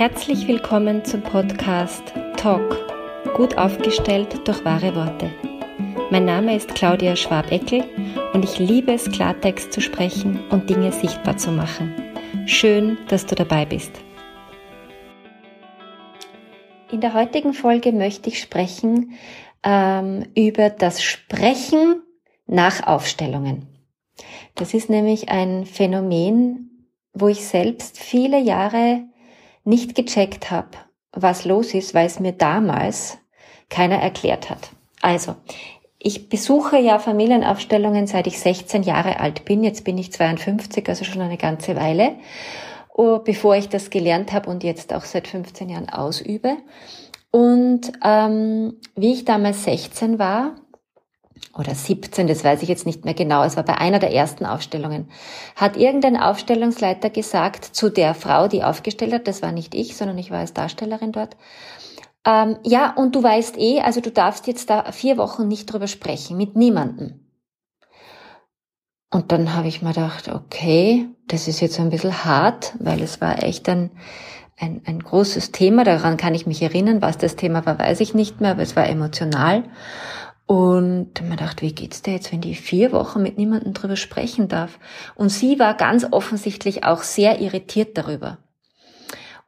Herzlich willkommen zum Podcast Talk, gut aufgestellt durch wahre Worte. Mein Name ist Claudia Schwabeckel und ich liebe es, Klartext zu sprechen und Dinge sichtbar zu machen. Schön, dass du dabei bist. In der heutigen Folge möchte ich sprechen ähm, über das Sprechen nach Aufstellungen. Das ist nämlich ein Phänomen, wo ich selbst viele Jahre nicht gecheckt habe, was los ist, weil es mir damals keiner erklärt hat. Also, ich besuche ja Familienaufstellungen, seit ich 16 Jahre alt bin. Jetzt bin ich 52, also schon eine ganze Weile, oh, bevor ich das gelernt habe und jetzt auch seit 15 Jahren ausübe. Und ähm, wie ich damals 16 war, oder 17, das weiß ich jetzt nicht mehr genau, es war bei einer der ersten Aufstellungen, hat irgendein Aufstellungsleiter gesagt zu der Frau, die aufgestellt hat, das war nicht ich, sondern ich war als Darstellerin dort, ähm, ja, und du weißt eh, also du darfst jetzt da vier Wochen nicht drüber sprechen, mit niemandem. Und dann habe ich mir gedacht, okay, das ist jetzt ein bisschen hart, weil es war echt ein, ein, ein großes Thema, daran kann ich mich erinnern, was das Thema war, weiß ich nicht mehr, aber es war emotional. Und man dachte, wie geht's dir jetzt, wenn die vier Wochen mit niemandem drüber sprechen darf? Und sie war ganz offensichtlich auch sehr irritiert darüber.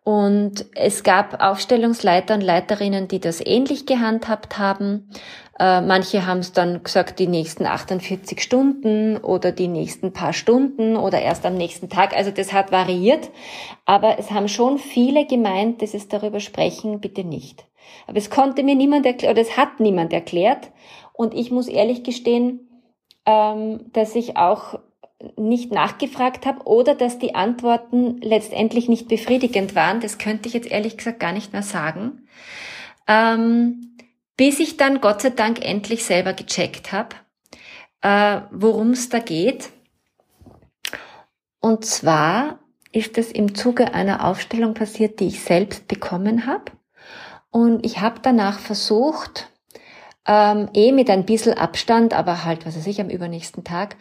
Und es gab Aufstellungsleiter und Leiterinnen, die das ähnlich gehandhabt haben. Äh, manche haben es dann gesagt, die nächsten 48 Stunden oder die nächsten paar Stunden oder erst am nächsten Tag. Also das hat variiert. Aber es haben schon viele gemeint, dass es darüber sprechen bitte nicht. Aber es konnte mir niemand erklären, oder es hat niemand erklärt. Und ich muss ehrlich gestehen, ähm, dass ich auch nicht nachgefragt habe oder dass die Antworten letztendlich nicht befriedigend waren. Das könnte ich jetzt ehrlich gesagt gar nicht mehr sagen. Ähm, bis ich dann Gott sei Dank endlich selber gecheckt habe, äh, worum es da geht. Und zwar ist es im Zuge einer Aufstellung passiert, die ich selbst bekommen habe. Und ich habe danach versucht, ähm, eh mit ein bisschen Abstand, aber halt, was weiß ich, am übernächsten Tag,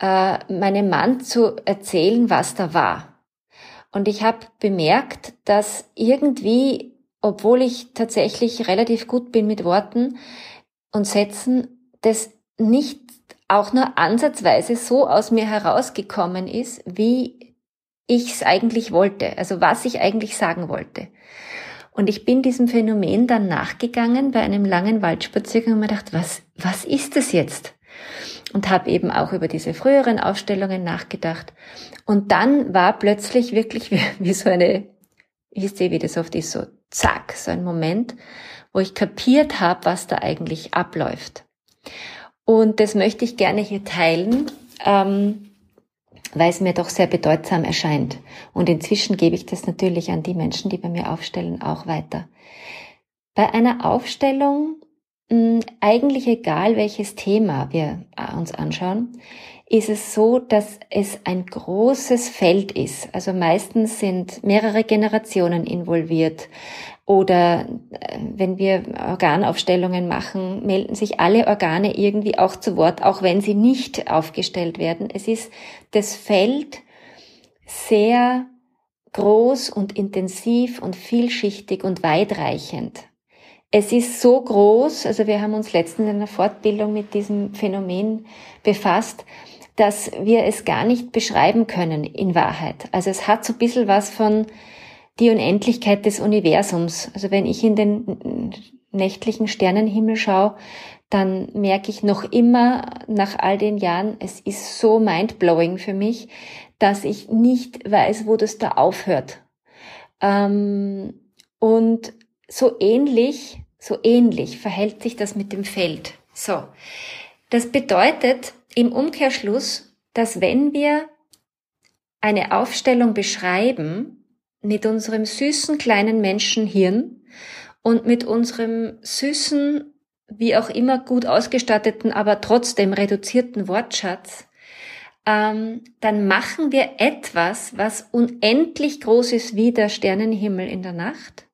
äh, meinem Mann zu erzählen, was da war. Und ich habe bemerkt, dass irgendwie, obwohl ich tatsächlich relativ gut bin mit Worten und Sätzen, das nicht auch nur ansatzweise so aus mir herausgekommen ist, wie ich es eigentlich wollte, also was ich eigentlich sagen wollte. Und ich bin diesem Phänomen dann nachgegangen bei einem langen Waldspaziergang und mir gedacht, was, was ist das jetzt? Und habe eben auch über diese früheren Aufstellungen nachgedacht. Und dann war plötzlich wirklich wie, wie so eine, ich sehe, wie das oft ist, so zack, so ein Moment, wo ich kapiert habe, was da eigentlich abläuft. Und das möchte ich gerne hier teilen. Ähm, weil es mir doch sehr bedeutsam erscheint. Und inzwischen gebe ich das natürlich an die Menschen, die bei mir aufstellen, auch weiter. Bei einer Aufstellung, hm, eigentlich egal welches Thema wir äh, uns anschauen, ist es so, dass es ein großes Feld ist. Also meistens sind mehrere Generationen involviert. Oder äh, wenn wir Organaufstellungen machen, melden sich alle Organe irgendwie auch zu Wort, auch wenn sie nicht aufgestellt werden. Es ist das Feld sehr groß und intensiv und vielschichtig und weitreichend. Es ist so groß, also wir haben uns letztens in einer Fortbildung mit diesem Phänomen befasst, dass wir es gar nicht beschreiben können in Wahrheit. Also es hat so ein bisschen was von die Unendlichkeit des Universums. Also wenn ich in den nächtlichen Sternenhimmel schaue, dann merke ich noch immer nach all den Jahren, es ist so mindblowing für mich, dass ich nicht weiß, wo das da aufhört. Ähm, und so ähnlich, so ähnlich verhält sich das mit dem Feld. So. Das bedeutet im Umkehrschluss, dass wenn wir eine Aufstellung beschreiben, mit unserem süßen kleinen Menschenhirn und mit unserem süßen, wie auch immer gut ausgestatteten, aber trotzdem reduzierten Wortschatz, ähm, dann machen wir etwas, was unendlich groß ist wie der Sternenhimmel in der Nacht,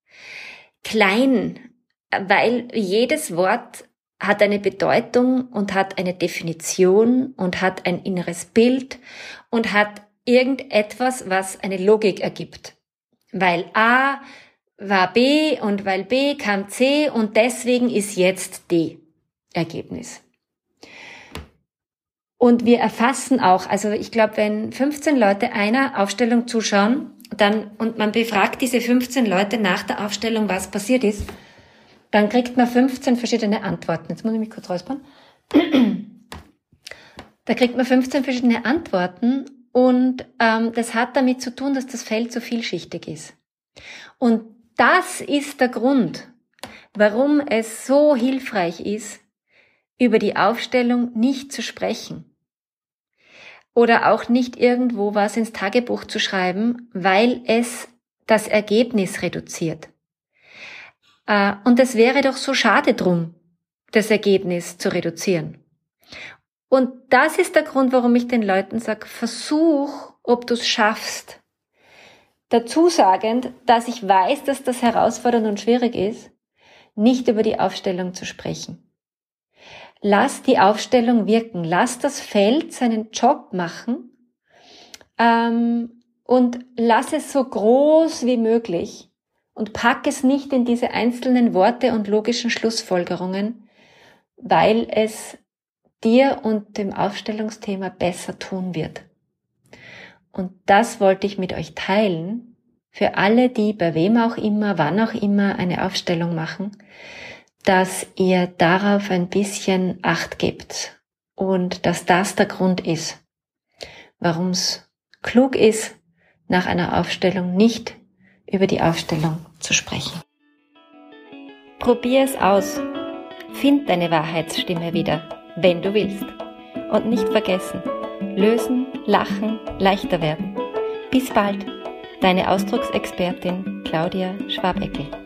klein, weil jedes Wort hat eine Bedeutung und hat eine Definition und hat ein inneres Bild und hat irgendetwas, was eine Logik ergibt. weil A war B und weil B kam C und deswegen ist jetzt D Ergebnis. Und wir erfassen auch, also ich glaube, wenn 15 Leute einer Aufstellung zuschauen, dann, und man befragt diese 15 Leute nach der Aufstellung, was passiert ist, dann kriegt man 15 verschiedene Antworten. Jetzt muss ich mich kurz räuspern. Da kriegt man 15 verschiedene Antworten und ähm, das hat damit zu tun, dass das Feld so vielschichtig ist. Und das ist der Grund, warum es so hilfreich ist, über die Aufstellung nicht zu sprechen oder auch nicht irgendwo was ins Tagebuch zu schreiben, weil es das Ergebnis reduziert. Äh, und es wäre doch so schade drum, das Ergebnis zu reduzieren. Und das ist der Grund, warum ich den Leuten sage, versuch, ob du es schaffst. Dazu sagend, dass ich weiß, dass das herausfordernd und schwierig ist, nicht über die Aufstellung zu sprechen. Lass die Aufstellung wirken, lass das Feld seinen Job machen ähm, und lass es so groß wie möglich und pack es nicht in diese einzelnen Worte und logischen Schlussfolgerungen, weil es dir und dem Aufstellungsthema besser tun wird. Und das wollte ich mit euch teilen, für alle, die bei wem auch immer, wann auch immer eine Aufstellung machen, dass ihr darauf ein bisschen Acht gebt und dass das der Grund ist, warum es klug ist, nach einer Aufstellung nicht über die Aufstellung zu sprechen. Probier es aus. Find deine Wahrheitsstimme wieder, wenn du willst. Und nicht vergessen, lösen, lachen, leichter werden. Bis bald, deine Ausdrucksexpertin Claudia Schwabeckel.